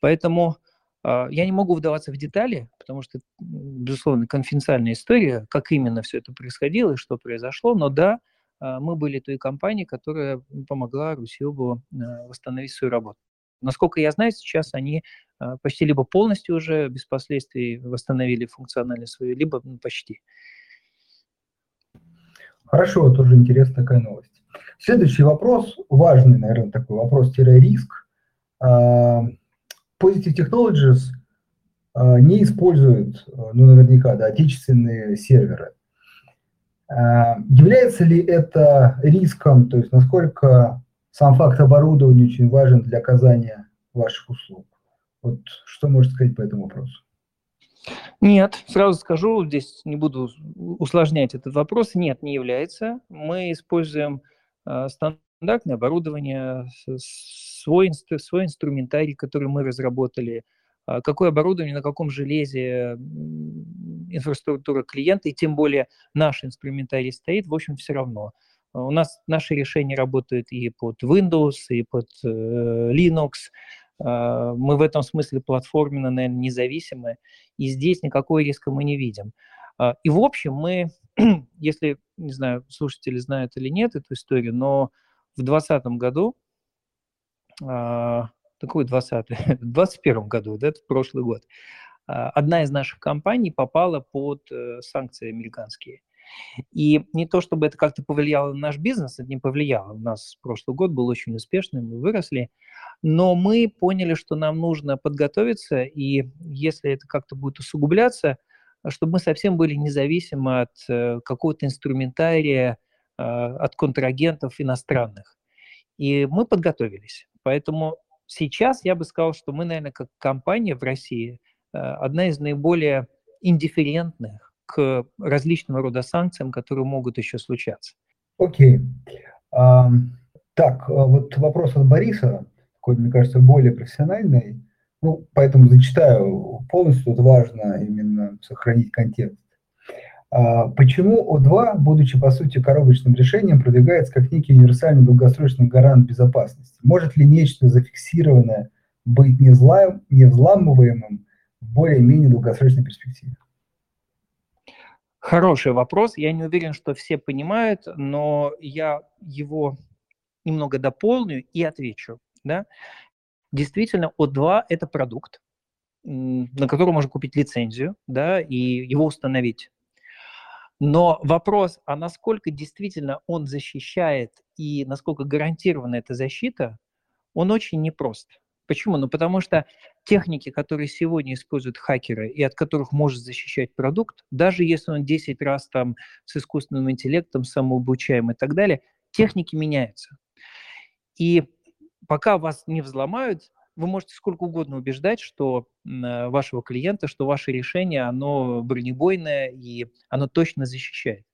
Поэтому э, я не могу вдаваться в детали, потому что, безусловно, конфиденциальная история, как именно все это происходило и что произошло, но да, э, мы были той компанией, которая помогла Русилбу э, восстановить свою работу. Насколько я знаю, сейчас они почти либо полностью уже без последствий восстановили функциональность свою, либо ну, почти. Хорошо, тоже интересная такая новость. Следующий вопрос, важный, наверное, такой вопрос-риск. А, Positive Technologies а, не используют, ну, наверняка, да, отечественные серверы. Является ли это риском, то есть насколько сам факт оборудования очень важен для оказания ваших услуг? Вот что можете сказать по этому вопросу? Нет, сразу скажу, здесь не буду усложнять этот вопрос. Нет, не является. Мы используем э, стандартное оборудование, свой, свой инструментарий, который мы разработали, э, какое оборудование, на каком железе инфраструктура клиента, и тем более наш инструментарий стоит, в общем, все равно. У нас наши решения работают и под Windows, и под э, Linux, мы в этом смысле платформенно, наверное, независимы, и здесь никакой риска мы не видим. А, и в общем мы, если, не знаю, слушатели знают или нет эту историю, но в 2020 году, а, какой 20 в 2021 году, да, это прошлый год, одна из наших компаний попала под э, санкции американские. И не то, чтобы это как-то повлияло на наш бизнес, это не повлияло. У нас прошлый год был очень успешным, мы выросли, но мы поняли, что нам нужно подготовиться, и если это как-то будет усугубляться, чтобы мы совсем были независимы от э, какого-то инструментария, э, от контрагентов иностранных. И мы подготовились. Поэтому сейчас я бы сказал, что мы, наверное, как компания в России, э, одна из наиболее индифферентных к различного рода санкциям, которые могут еще случаться. Окей. Okay. Так, а вот вопрос от Бориса, такой, мне кажется, более профессиональный. Ну, поэтому зачитаю полностью, тут важно именно сохранить контекст. А, почему О2, будучи по сути коробочным решением, продвигается как некий универсальный долгосрочный гарант безопасности? Может ли нечто зафиксированное быть невзламываемым в более-менее долгосрочной перспективе? Хороший вопрос. Я не уверен, что все понимают, но я его немного дополню и отвечу. Да? Действительно, О2 – это продукт, на который можно купить лицензию да, и его установить. Но вопрос, а насколько действительно он защищает и насколько гарантирована эта защита, он очень непрост. Почему? Ну, потому что техники, которые сегодня используют хакеры и от которых может защищать продукт, даже если он 10 раз там с искусственным интеллектом, самообучаем и так далее, техники меняются. И пока вас не взломают, вы можете сколько угодно убеждать, что э, вашего клиента, что ваше решение, оно бронебойное и оно точно защищает.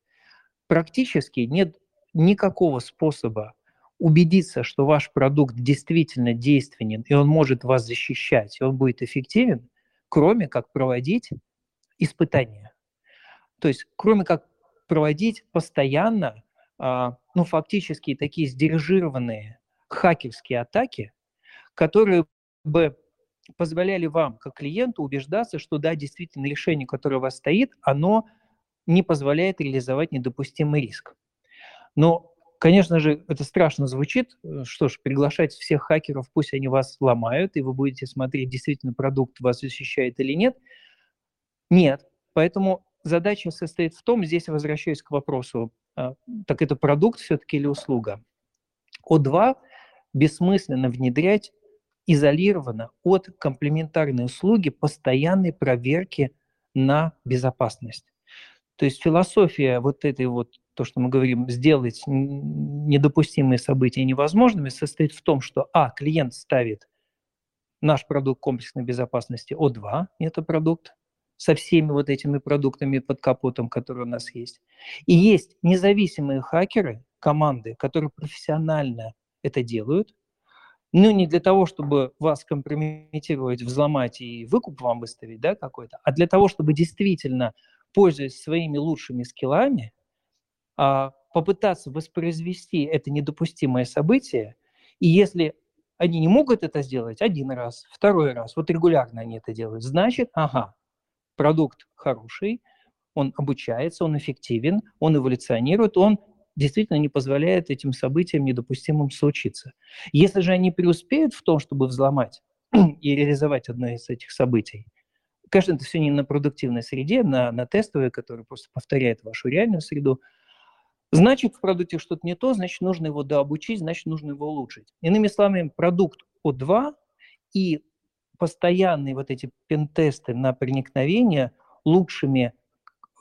Практически нет никакого способа убедиться, что ваш продукт действительно действенен, и он может вас защищать, и он будет эффективен, кроме как проводить испытания. То есть, кроме как проводить постоянно, а, ну, фактически такие сдирижированные хакерские атаки, которые бы позволяли вам, как клиенту, убеждаться, что да, действительно, решение, которое у вас стоит, оно не позволяет реализовать недопустимый риск. Но Конечно же, это страшно звучит. Что ж, приглашать всех хакеров, пусть они вас ломают, и вы будете смотреть, действительно продукт вас защищает или нет. Нет. Поэтому задача состоит в том, здесь возвращаюсь к вопросу, а, так это продукт все-таки или услуга? О2 бессмысленно внедрять изолированно от комплементарной услуги постоянной проверки на безопасность. То есть философия вот этой вот, то, что мы говорим, сделать недопустимые события невозможными, состоит в том, что, а, клиент ставит наш продукт комплексной безопасности О2, это продукт, со всеми вот этими продуктами под капотом, которые у нас есть. И есть независимые хакеры, команды, которые профессионально это делают, ну, не для того, чтобы вас компрометировать, взломать и выкуп вам выставить, да, какой-то, а для того, чтобы действительно, пользуясь своими лучшими скиллами, попытаться воспроизвести это недопустимое событие, и если они не могут это сделать один раз, второй раз, вот регулярно они это делают, значит, ага, продукт хороший, он обучается, он эффективен, он эволюционирует, он действительно не позволяет этим событиям недопустимым случиться. Если же они преуспеют в том, чтобы взломать и реализовать одно из этих событий, конечно, это все не на продуктивной среде, на, на тестовой, которая просто повторяет вашу реальную среду, значит, в продукте что-то не то, значит, нужно его дообучить, значит, нужно его улучшить. Иными словами, продукт О2 и постоянные вот эти пентесты на проникновение лучшими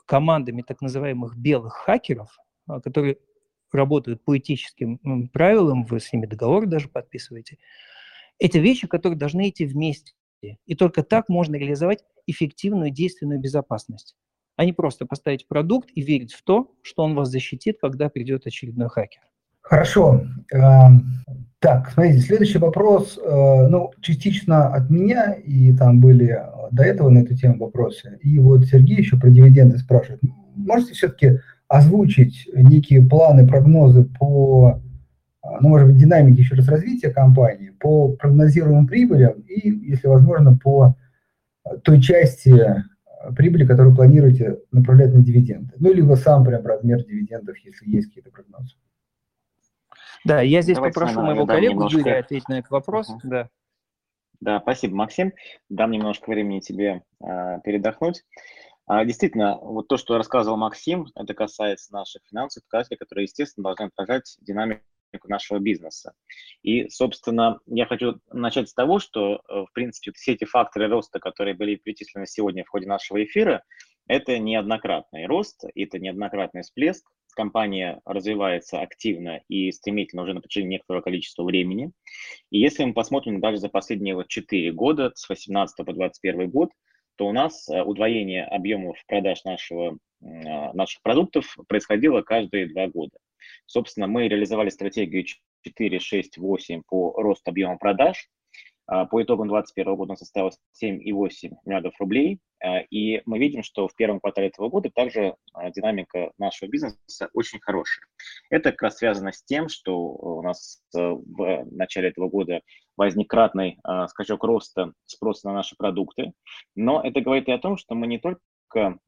командами так называемых белых хакеров, а, которые работают по этическим правилам, вы с ними договор даже подписываете, это вещи, которые должны идти вместе. И только так можно реализовать эффективную действенную безопасность, а не просто поставить продукт и верить в то, что он вас защитит, когда придет очередной хакер. Хорошо. Эм, так, смотрите, следующий вопрос, э, ну, частично от меня, и там были до этого на эту тему вопросы. И вот Сергей еще про дивиденды спрашивает. Можете все-таки озвучить некие планы, прогнозы по, ну, может быть, динамике еще раз развития компании, по прогнозируемым прибылям и, если возможно, по той части прибыли, которую планируете направлять на дивиденды. Ну, либо сам прям размер дивидендов, если есть какие-то прогнозы. Да, я здесь Давайте, попрошу моего коллегу немножко... Юрия ответить на этот вопрос. Uh-huh. Да. да, спасибо, Максим. Дам немножко времени тебе э, передохнуть. А, действительно, вот то, что рассказывал Максим, это касается наших финансовых показателей, которые, естественно, должны отражать динамику нашего бизнеса. И, собственно, я хочу начать с того, что, э, в принципе, все эти факторы роста, которые были перечислены сегодня в ходе нашего эфира, это неоднократный рост, это неоднократный всплеск. Компания развивается активно и стремительно уже на протяжении некоторого количества времени. И если мы посмотрим даже за последние вот 4 года, с 18 по 21 год, то у нас э, удвоение объемов продаж нашего, а, наших продуктов происходило каждые два года. Собственно, мы реализовали стратегию 4, 6, 8 по росту объема продаж. А, по итогам 2021 года он составил 7,8 миллиардов рублей. А, и мы видим, что в первом квартале этого года также динамика нашего бизнеса очень хорошая. Это как раз связано с тем, что у нас в начале этого года возник кратный скачок роста спроса на наши продукты. Но это говорит и о том, что мы не только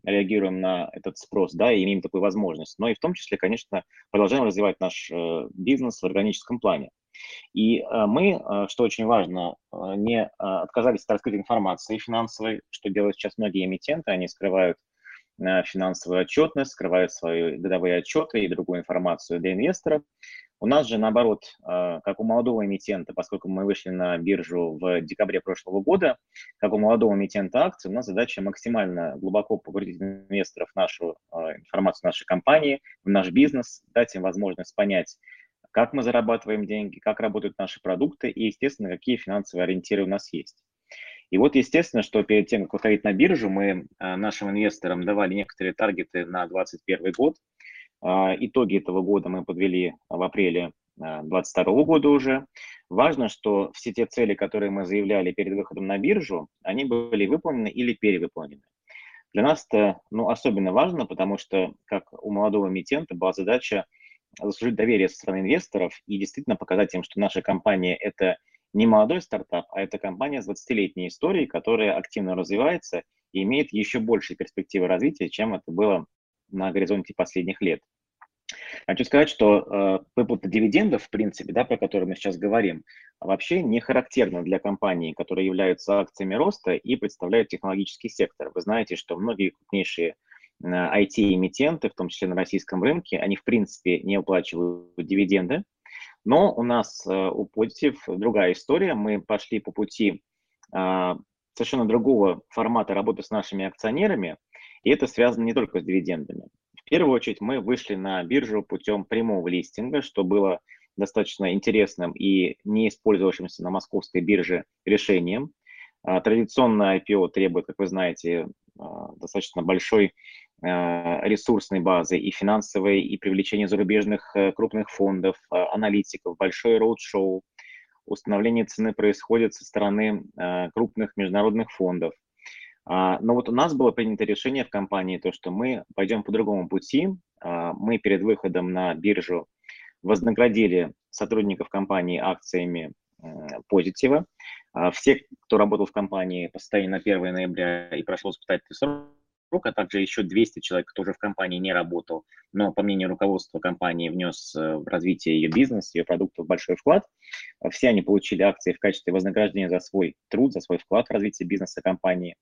реагируем на этот спрос, да, и имеем такую возможность, но и в том числе, конечно, продолжаем развивать наш э, бизнес в органическом плане. И э, мы, э, что очень важно, не отказались от раскрытой информации финансовой, что делают сейчас многие эмитенты, они скрывают финансовую отчетность, скрывают свои годовые отчеты и другую информацию для инвесторов. У нас же, наоборот, а, как у молодого эмитента, поскольку мы вышли на биржу в декабре прошлого года, как у молодого эмитента акций, у нас задача максимально глубоко погрузить инвесторов в нашу а, информацию нашей компании, в наш бизнес, дать им возможность понять, как мы зарабатываем деньги, как работают наши продукты и, естественно, какие финансовые ориентиры у нас есть. И вот, естественно, что перед тем, как выходить на биржу, мы а, нашим инвесторам давали некоторые таргеты на 2021 год – итоги этого года мы подвели в апреле 2022 а, года уже. Важно, что все те цели, которые мы заявляли перед выходом на биржу, они были выполнены или перевыполнены. Для нас это ну, особенно важно, потому что, как у молодого эмитента, была задача заслужить доверие со стороны инвесторов и действительно показать им, что наша компания – это не молодой стартап, а это компания с 20-летней историей, которая активно развивается и имеет еще большие перспективы развития, чем это было на горизонте последних лет. Хочу сказать, что э, выплата дивидендов, в принципе, да, про которые мы сейчас говорим, вообще не характерна для компаний, которые являются акциями роста и представляют технологический сектор. Вы знаете, что многие крупнейшие IT-эмитенты, в том числе на российском рынке, они в принципе не уплачивают дивиденды. Но у нас э, у Positive другая история. Мы пошли по пути а, совершенно другого формата работы с нашими акционерами, и это связано не только с дивидендами. В первую очередь мы вышли на биржу путем прямого листинга, что было достаточно интересным и не использовавшимся на московской бирже решением. А, традиционно IPO требует, как вы знаете, а, достаточно большой а, ресурсной базы и финансовой, и привлечение зарубежных э, крупных фондов, аналитиков, большой роуд-шоу. Установление цены происходит со стороны крупных международных фондов. Но вот у нас было принято решение в компании, то, что мы пойдем по другому пути. Мы перед выходом на биржу вознаградили сотрудников компании акциями позитива. А все, кто работал в компании по состоянию на 1 ноября и прошел испытательный срок, а также еще 200 человек, кто уже в компании не работал, но, по мнению руководства компании, внес э, в развитие ее бизнеса, ее продуктов большой вклад. Все они получили акции в качестве вознаграждения за свой труд, за свой вклад в развитие бизнеса компании.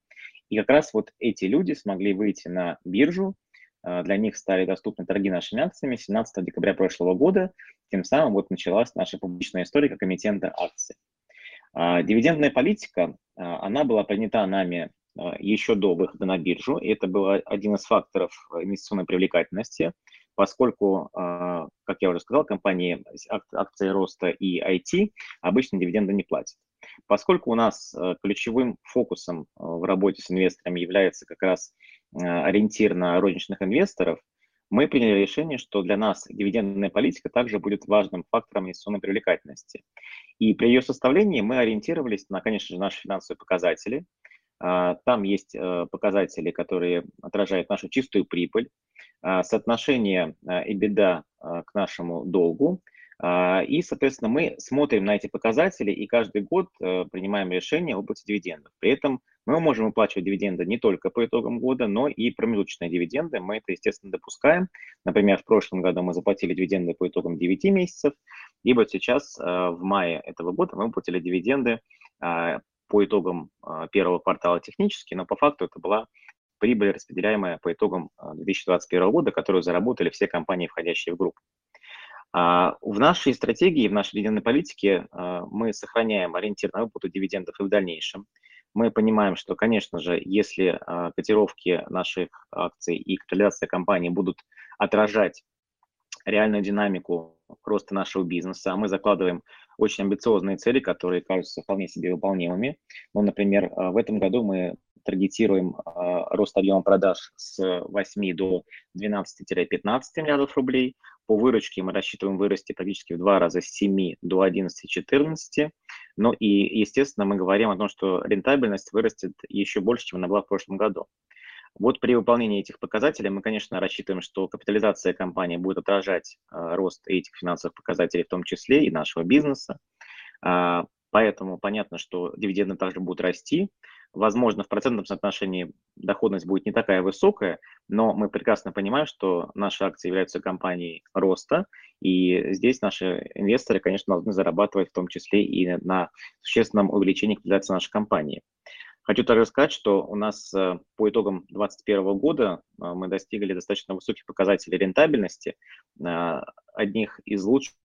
И как раз вот эти люди смогли выйти на биржу, а, для них стали доступны торги нашими акциями 17 декабря прошлого года. Тем самым вот началась наша публичная история как эмитента акций. А, дивидендная политика, а, она была принята нами еще до выхода на биржу, и это был один из факторов инвестиционной привлекательности, поскольку, как я уже сказал, компании акции роста и IT обычно дивиденды не платят. Поскольку у нас ключевым фокусом в работе с инвесторами является как раз Э, ориентир на розничных инвесторов, мы приняли решение, что для нас дивидендная политика также будет важным фактором инвестиционной привлекательности. И при ее составлении мы ориентировались на, конечно же, наши финансовые показатели. А, там есть э, показатели, которые отражают нашу чистую прибыль, а, соотношение EBITDA э, к нашему долгу, и, соответственно, мы смотрим на эти показатели и каждый год э, принимаем решение об выплате дивидендов. При этом мы можем выплачивать дивиденды не только по итогам года, но и промежуточные дивиденды. Мы это, естественно, допускаем. Например, в прошлом году мы заплатили дивиденды по итогам 9 месяцев, и вот сейчас, э, в мае этого года, мы выплатили дивиденды а, по итогам а, первого квартала технически, но по факту это была прибыль, распределяемая по итогам 2021 года, которую заработали все компании, входящие в группу. А, в нашей стратегии, в нашей дивидендной политике а, мы сохраняем ориентир на выплату дивидендов и в дальнейшем. Мы понимаем, что, конечно же, если а, котировки наших акций и капитализация компании будут отражать реальную динамику роста нашего бизнеса, мы закладываем очень амбициозные цели, которые кажутся вполне себе выполнимыми. Ну, например, в этом году мы таргетируем рост объема продаж с 8 до 12-15 миллиардов рублей. По выручке мы рассчитываем вырасти практически в два раза с 7 до 11-14. Ну и, естественно, мы говорим о том, что рентабельность вырастет еще больше, чем она была в прошлом году. Вот при выполнении этих показателей мы, конечно, рассчитываем, что капитализация компании будет отражать э, рост этих финансовых показателей, в том числе и нашего бизнеса. Э, поэтому понятно, что дивиденды также будут расти. Возможно, в процентном соотношении доходность будет не такая высокая, но мы прекрасно понимаем, что наши акции являются компанией роста, и здесь наши инвесторы, конечно, должны зарабатывать в том числе и на существенном увеличении капитализации нашей компании. Хочу также сказать, что у нас э, по итогам 2021 года э, мы достигли достаточно высоких показателей рентабельности, э, одних из лучших,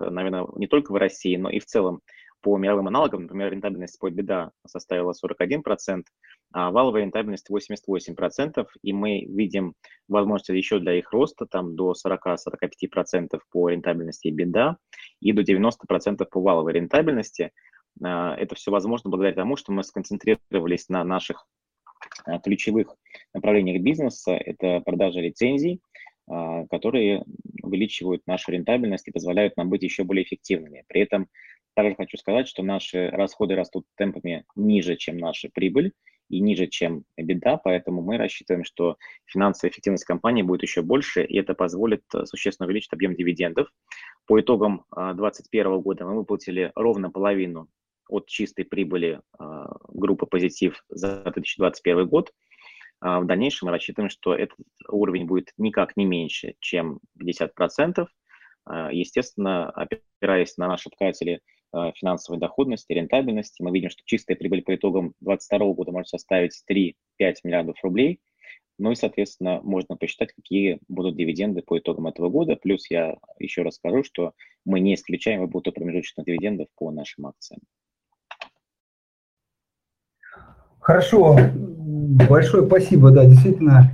наверное, не только в России, но и в целом по мировым аналогам, например, рентабельность по беда составила 41%, а валовая рентабельность 88%, и мы видим возможности еще для их роста там до 40-45% по рентабельности беда и до 90% по валовой рентабельности. А, это все возможно благодаря тому, что мы сконцентрировались на наших а, ключевых направлениях бизнеса. Это продажа лицензий, а, которые увеличивают нашу рентабельность и позволяют нам быть еще более эффективными. При этом также хочу сказать, что наши расходы растут темпами ниже, чем наша прибыль и ниже, чем беда, поэтому мы рассчитываем, что финансовая эффективность компании будет еще больше, и это позволит э, существенно увеличить объем дивидендов. По итогам 2021 а, года мы выплатили ровно половину от чистой прибыли а, группы «Позитив» за 2021 год. в дальнейшем мы рассчитываем, что этот уровень будет никак не меньше, чем 50%. Естественно, опираясь на наши показатели финансовой доходности, рентабельности, мы видим, что чистая прибыль по итогам 2022 года может составить 3-5 миллиардов рублей – ну и, соответственно, можно посчитать, какие будут дивиденды по итогам этого года. Плюс я еще раз скажу, что мы не исключаем выплату промежуточных дивидендов по нашим акциям. Хорошо, большое спасибо. Да, действительно,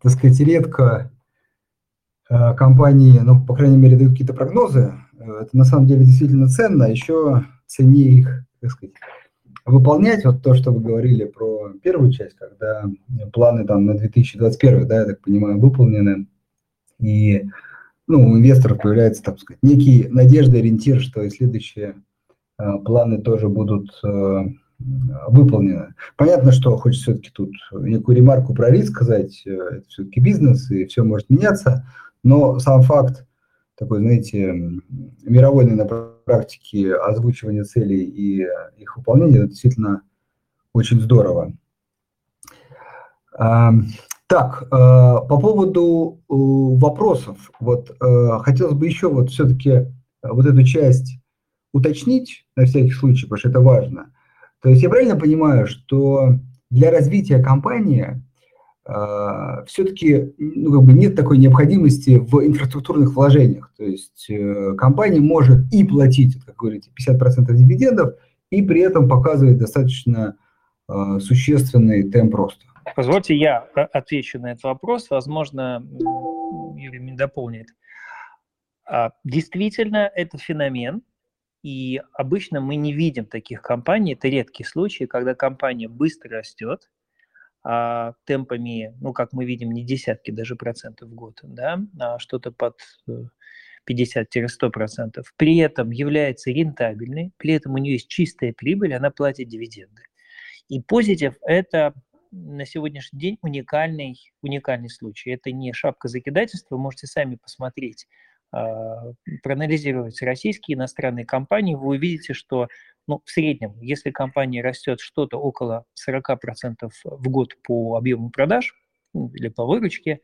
так сказать, редко э, компании, ну, по крайней мере, дают какие-то прогнозы. Э, это на самом деле действительно ценно. Еще ценнее их, так сказать, выполнять вот то, что вы говорили про первую часть, когда планы там на 2021, да, я так понимаю, выполнены, и ну, у инвесторов появляется, так сказать, некий надежда, ориентир, что и следующие э, планы тоже будут э, выполнены. Понятно, что хочется все-таки тут некую ремарку про риск сказать, э, это все-таки бизнес, и все может меняться, но сам факт такой, знаете, мировой, наверное, практики озвучивания целей и их выполнения, это действительно очень здорово. Так, э, по поводу э, вопросов, вот э, хотелось бы еще вот все-таки вот эту часть уточнить на всякий случай, потому что это важно. То есть я правильно понимаю, что для развития компании а, все-таки ну, как бы нет такой необходимости в инфраструктурных вложениях. То есть э, компания может и платить, как говорите, 50% дивидендов, и при этом показывать достаточно э, существенный темп роста. Позвольте, я отвечу на этот вопрос. Возможно, Юрий меня дополнит. А, действительно, это феномен, и обычно мы не видим таких компаний. Это редкие случаи, когда компания быстро растет, а, темпами, ну, как мы видим, не десятки даже процентов в год, да, а что-то под 50-100 э, процентов, при этом является рентабельной, при этом у нее есть чистая прибыль, она платит дивиденды. И позитив – это на сегодняшний день уникальный, уникальный случай. Это не шапка закидательства, вы можете сами посмотреть, проанализировать российские иностранные компании, вы увидите, что ну, в среднем, если компания растет что-то около 40% в год по объему продаж ну, или по выручке,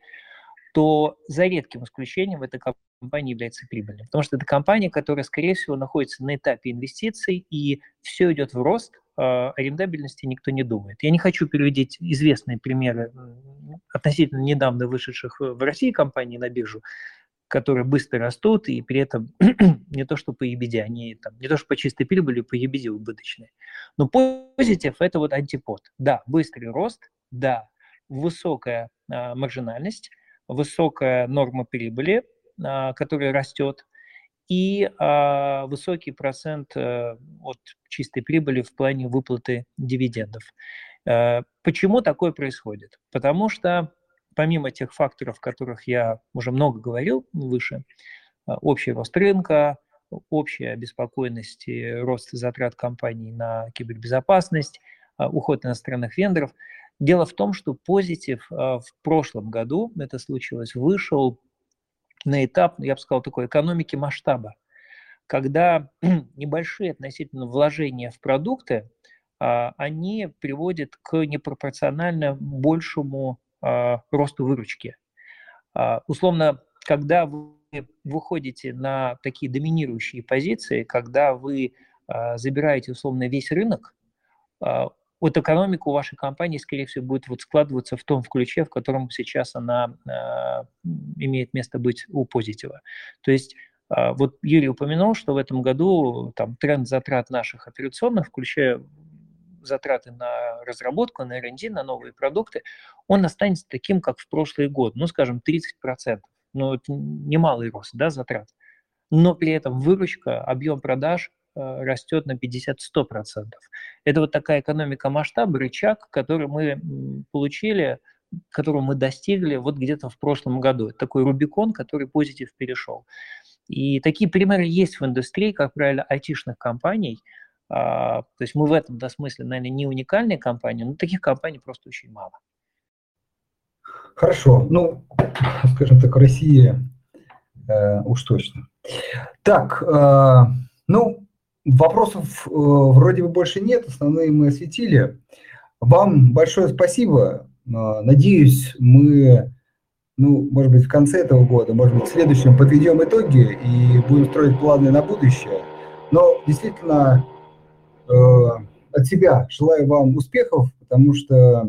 то за редким исключением эта компания является прибыльной. Потому что это компания, которая, скорее всего, находится на этапе инвестиций, и все идет в рост, а о рентабельности никто не думает. Я не хочу приводить известные примеры относительно недавно вышедших в России компаний на биржу, которые быстро растут, и при этом не то, что по EBD, они там, не то, что по чистой прибыли, по EBD убыточные. Но позитив – это вот антипод. Да, быстрый рост, да, высокая а, маржинальность, высокая норма прибыли, а, которая растет, и а, высокий процент а, от чистой прибыли в плане выплаты дивидендов. А, почему такое происходит? Потому что помимо тех факторов, о которых я уже много говорил выше, а, общий рост рынка, общая обеспокоенность и рост затрат компаний на кибербезопасность, а, уход иностранных вендоров. Дело в том, что позитив а, в прошлом году, это случилось, вышел на этап, я бы сказал, такой экономики масштаба, когда небольшие относительно вложения в продукты, они приводят к непропорционально большему а, росту выручки. А, условно, когда вы выходите на такие доминирующие позиции, когда вы а, забираете условно весь рынок, вот экономика у вашей компании, скорее всего, будет вот складываться в том ключе, в котором сейчас она имеет место быть у позитива. То есть вот Юрий упомянул, что в этом году там тренд затрат наших операционных, включая затраты на разработку, на R&D, на новые продукты, он останется таким, как в прошлый год, ну, скажем, 30%. Ну, это немалый рост, да, затрат. Но при этом выручка, объем продаж э, растет на 50-100%. Это вот такая экономика масштаба, рычаг, который мы получили, которого мы достигли вот где-то в прошлом году. Это такой Рубикон, который позитив перешел. И такие примеры есть в индустрии, как правило, айтишных компаний – то есть мы в этом смысле, наверное, не уникальная компания, но таких компаний просто очень мало. Хорошо. Ну, скажем так, в России э, уж точно. Так, э, ну, вопросов э, вроде бы больше нет, основные мы осветили. Вам большое спасибо. Надеюсь, мы, ну, может быть, в конце этого года, может быть, в следующем подведем итоги и будем строить планы на будущее. Но действительно, э, от себя желаю вам успехов, потому что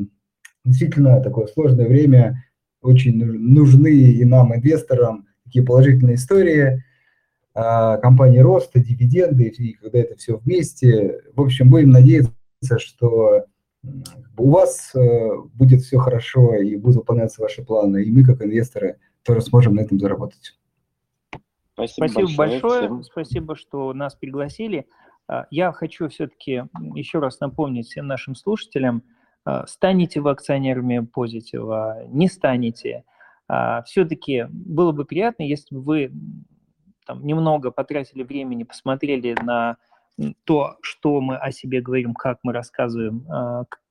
действительно такое сложное время, очень нужны и нам, инвесторам, такие положительные истории, а, компании роста, дивиденды, и когда это все вместе. В общем, будем надеяться, что у вас э, будет все хорошо и будут выполняться ваши планы, и мы, как инвесторы, тоже сможем на этом заработать. Спасибо, Спасибо большое, большое. спасибо, что нас пригласили. А, я хочу все-таки еще раз напомнить всем нашим слушателям, а, станете вы акционерами позитива, не станете. А, все-таки было бы приятно, если бы вы там, немного потратили времени, посмотрели на то, что мы о себе говорим, как мы рассказываем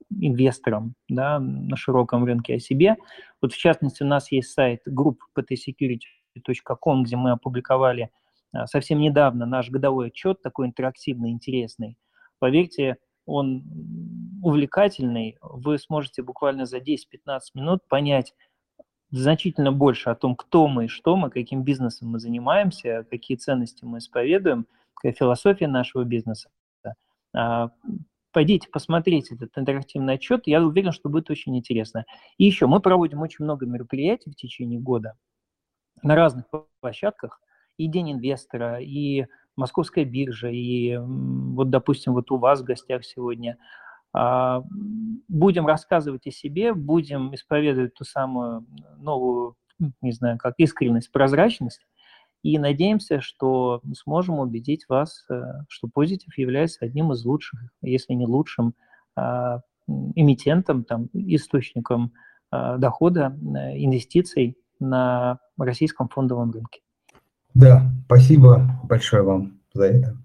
инвесторам да, на широком рынке о себе. Вот в частности, у нас есть сайт групп ptsecurity.com, где мы опубликовали совсем недавно наш годовой отчет, такой интерактивный, интересный. Поверьте, он увлекательный. Вы сможете буквально за 10-15 минут понять значительно больше о том, кто мы, что мы, каким бизнесом мы занимаемся, какие ценности мы исповедуем, какая философия нашего бизнеса. А, пойдите, посмотрите этот интерактивный отчет, я уверен, что будет очень интересно. И еще, мы проводим очень много мероприятий в течение года на разных площадках, и День инвестора, и Московская биржа, и вот, допустим, вот у вас в гостях сегодня. А, будем рассказывать о себе, будем исповедовать ту самую новую, не знаю, как искренность, прозрачность, и надеемся, что сможем убедить вас, э, что Позитив является одним из лучших, если не лучшим, а, эмитентом, там, источником а, дохода, э, инвестиций на российском фондовом рынке. Да, спасибо большое вам за это.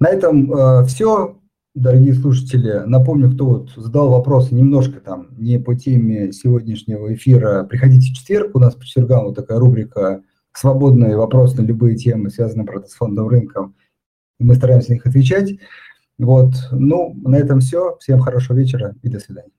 На этом э, все, дорогие слушатели. Напомню, кто вот задал вопросы немножко там не по теме сегодняшнего эфира. Приходите в четверг, у нас по четвергам вот такая рубрика «Свободные вопросы на любые темы, связанные правда, с фондовым рынком». И мы стараемся на них отвечать. Вот, ну, на этом все. Всем хорошего вечера и до свидания.